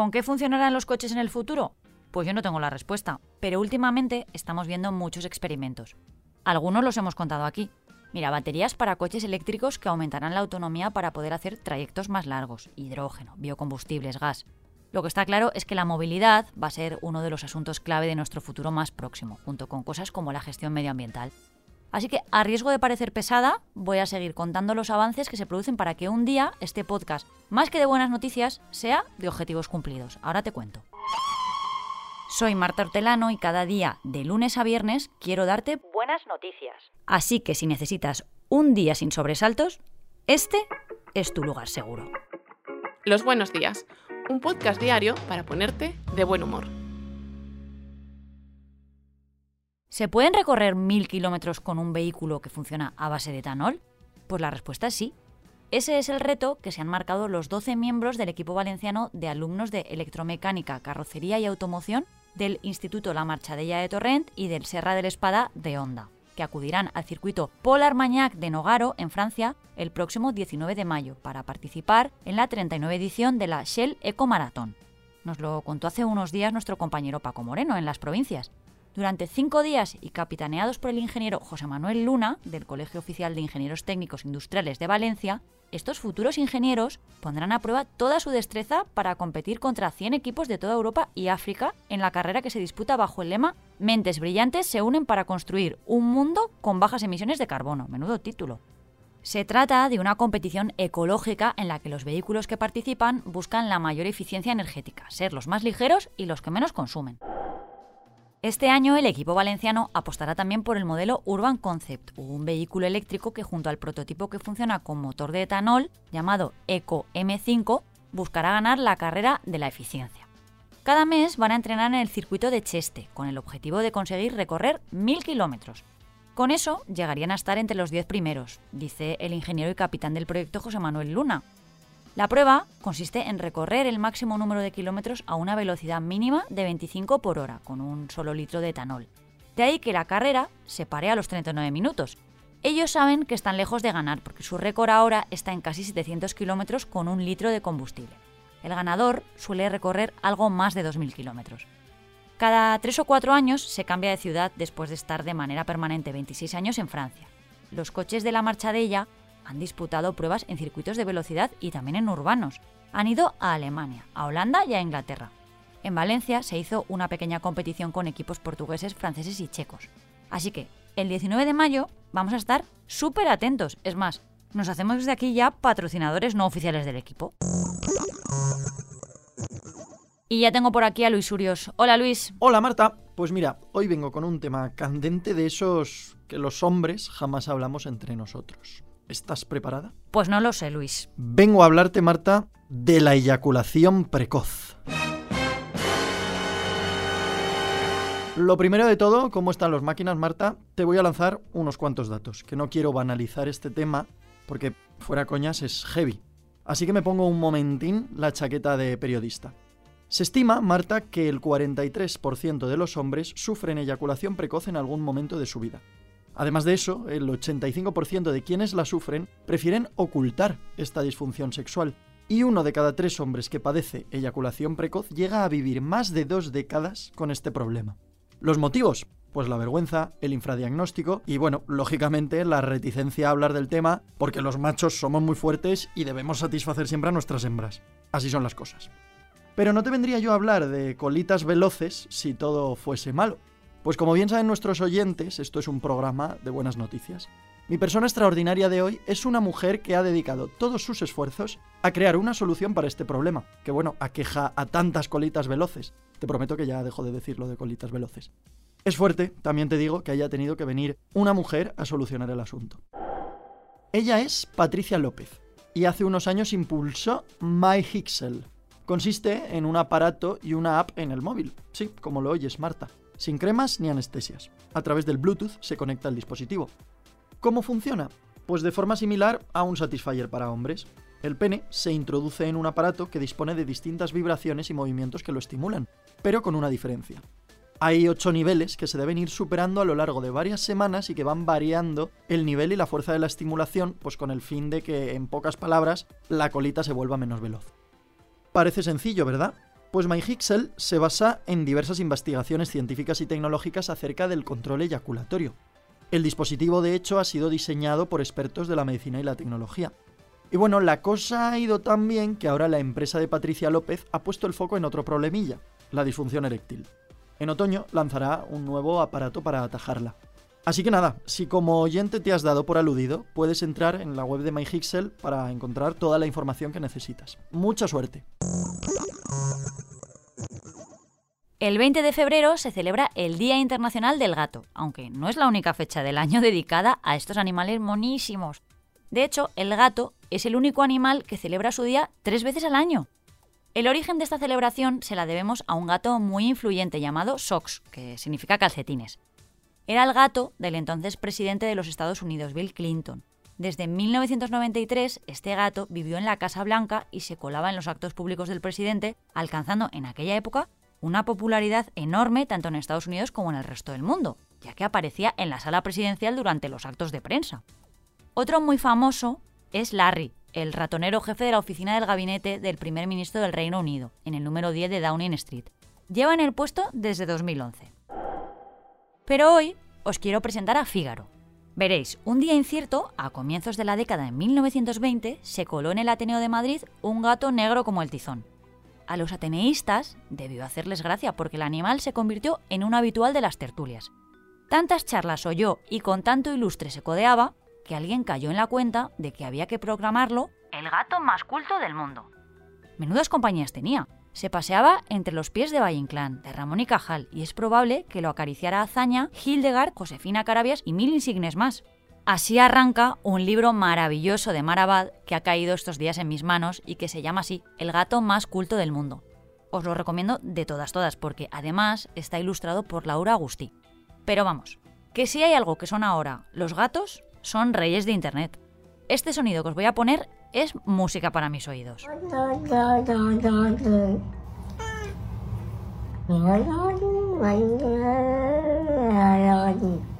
¿Con qué funcionarán los coches en el futuro? Pues yo no tengo la respuesta, pero últimamente estamos viendo muchos experimentos. Algunos los hemos contado aquí. Mira, baterías para coches eléctricos que aumentarán la autonomía para poder hacer trayectos más largos, hidrógeno, biocombustibles, gas. Lo que está claro es que la movilidad va a ser uno de los asuntos clave de nuestro futuro más próximo, junto con cosas como la gestión medioambiental. Así que, a riesgo de parecer pesada, voy a seguir contando los avances que se producen para que un día este podcast, más que de buenas noticias, sea de objetivos cumplidos. Ahora te cuento. Soy Marta Hortelano y cada día, de lunes a viernes, quiero darte buenas noticias. Así que si necesitas un día sin sobresaltos, este es tu lugar seguro. Los buenos días, un podcast diario para ponerte de buen humor. ¿Se pueden recorrer mil kilómetros con un vehículo que funciona a base de etanol? Pues la respuesta es sí. Ese es el reto que se han marcado los 12 miembros del equipo valenciano de alumnos de electromecánica, carrocería y automoción del Instituto La Marchadella de Torrent y del Serra del Espada de Honda, que acudirán al circuito Polar Magnac de Nogaro, en Francia, el próximo 19 de mayo, para participar en la 39 edición de la Shell Eco Marathon. Nos lo contó hace unos días nuestro compañero Paco Moreno en las provincias. Durante cinco días y capitaneados por el ingeniero José Manuel Luna, del Colegio Oficial de Ingenieros Técnicos Industriales de Valencia, estos futuros ingenieros pondrán a prueba toda su destreza para competir contra 100 equipos de toda Europa y África en la carrera que se disputa bajo el lema Mentes brillantes se unen para construir un mundo con bajas emisiones de carbono. Menudo título. Se trata de una competición ecológica en la que los vehículos que participan buscan la mayor eficiencia energética, ser los más ligeros y los que menos consumen. Este año el equipo valenciano apostará también por el modelo Urban Concept, un vehículo eléctrico que junto al prototipo que funciona con motor de etanol, llamado Eco M5, buscará ganar la carrera de la eficiencia. Cada mes van a entrenar en el circuito de Cheste, con el objetivo de conseguir recorrer 1.000 kilómetros. Con eso llegarían a estar entre los 10 primeros, dice el ingeniero y capitán del proyecto José Manuel Luna, la prueba consiste en recorrer el máximo número de kilómetros a una velocidad mínima de 25 por hora, con un solo litro de etanol. De ahí que la carrera se pare a los 39 minutos. Ellos saben que están lejos de ganar porque su récord ahora está en casi 700 kilómetros con un litro de combustible. El ganador suele recorrer algo más de 2.000 kilómetros. Cada tres o cuatro años se cambia de ciudad después de estar de manera permanente 26 años en Francia. Los coches de la marcha de ella han disputado pruebas en circuitos de velocidad y también en urbanos. Han ido a Alemania, a Holanda y a Inglaterra. En Valencia se hizo una pequeña competición con equipos portugueses, franceses y checos. Así que el 19 de mayo vamos a estar súper atentos. Es más, nos hacemos desde aquí ya patrocinadores no oficiales del equipo. Y ya tengo por aquí a Luis Urios. Hola Luis. Hola Marta. Pues mira, hoy vengo con un tema candente de esos que los hombres jamás hablamos entre nosotros. ¿Estás preparada? Pues no lo sé, Luis. Vengo a hablarte, Marta, de la eyaculación precoz. Lo primero de todo, ¿cómo están las máquinas, Marta? Te voy a lanzar unos cuantos datos, que no quiero banalizar este tema, porque fuera coñas es heavy. Así que me pongo un momentín la chaqueta de periodista. Se estima, Marta, que el 43% de los hombres sufren eyaculación precoz en algún momento de su vida. Además de eso, el 85% de quienes la sufren prefieren ocultar esta disfunción sexual. Y uno de cada tres hombres que padece eyaculación precoz llega a vivir más de dos décadas con este problema. ¿Los motivos? Pues la vergüenza, el infradiagnóstico y bueno, lógicamente la reticencia a hablar del tema porque los machos somos muy fuertes y debemos satisfacer siempre a nuestras hembras. Así son las cosas. Pero no te vendría yo a hablar de colitas veloces si todo fuese malo. Pues como bien saben nuestros oyentes, esto es un programa de buenas noticias. Mi persona extraordinaria de hoy es una mujer que ha dedicado todos sus esfuerzos a crear una solución para este problema, que bueno, aqueja a tantas colitas veloces. Te prometo que ya dejo de decirlo de colitas veloces. Es fuerte, también te digo, que haya tenido que venir una mujer a solucionar el asunto. Ella es Patricia López y hace unos años impulsó MyHixel. Consiste en un aparato y una app en el móvil. Sí, como lo oyes, Marta sin cremas ni anestesias. A través del Bluetooth se conecta el dispositivo. ¿Cómo funciona? Pues de forma similar a un Satisfyer para hombres. El pene se introduce en un aparato que dispone de distintas vibraciones y movimientos que lo estimulan, pero con una diferencia. Hay ocho niveles que se deben ir superando a lo largo de varias semanas y que van variando el nivel y la fuerza de la estimulación, pues con el fin de que, en pocas palabras, la colita se vuelva menos veloz. Parece sencillo, ¿verdad? Pues MyHixel se basa en diversas investigaciones científicas y tecnológicas acerca del control eyaculatorio. El dispositivo, de hecho, ha sido diseñado por expertos de la medicina y la tecnología. Y bueno, la cosa ha ido tan bien que ahora la empresa de Patricia López ha puesto el foco en otro problemilla, la disfunción eréctil. En otoño lanzará un nuevo aparato para atajarla. Así que nada, si como oyente te has dado por aludido, puedes entrar en la web de MyHixel para encontrar toda la información que necesitas. Mucha suerte. El 20 de febrero se celebra el Día Internacional del Gato, aunque no es la única fecha del año dedicada a estos animales monísimos. De hecho, el gato es el único animal que celebra su día tres veces al año. El origen de esta celebración se la debemos a un gato muy influyente llamado Sox, que significa calcetines. Era el gato del entonces presidente de los Estados Unidos, Bill Clinton. Desde 1993, este gato vivió en la Casa Blanca y se colaba en los actos públicos del presidente, alcanzando en aquella época una popularidad enorme tanto en Estados Unidos como en el resto del mundo, ya que aparecía en la sala presidencial durante los actos de prensa. Otro muy famoso es Larry, el ratonero jefe de la oficina del gabinete del primer ministro del Reino Unido, en el número 10 de Downing Street. Lleva en el puesto desde 2011. Pero hoy os quiero presentar a Fígaro. Veréis, un día incierto, a comienzos de la década de 1920, se coló en el Ateneo de Madrid un gato negro como el tizón, a los ateneístas debió hacerles gracia porque el animal se convirtió en un habitual de las tertulias. Tantas charlas oyó y con tanto ilustre se codeaba que alguien cayó en la cuenta de que había que programarlo el gato más culto del mundo. Menudas compañías tenía. Se paseaba entre los pies de Valle Inclán, de Ramón y Cajal, y es probable que lo acariciara Azaña, Hildegard, Josefina Carabias y mil insignes más. Así arranca un libro maravilloso de Marabad que ha caído estos días en mis manos y que se llama así, El gato más culto del mundo. Os lo recomiendo de todas, todas, porque además está ilustrado por Laura Agustí. Pero vamos, que si hay algo que son ahora los gatos, son reyes de Internet. Este sonido que os voy a poner es música para mis oídos.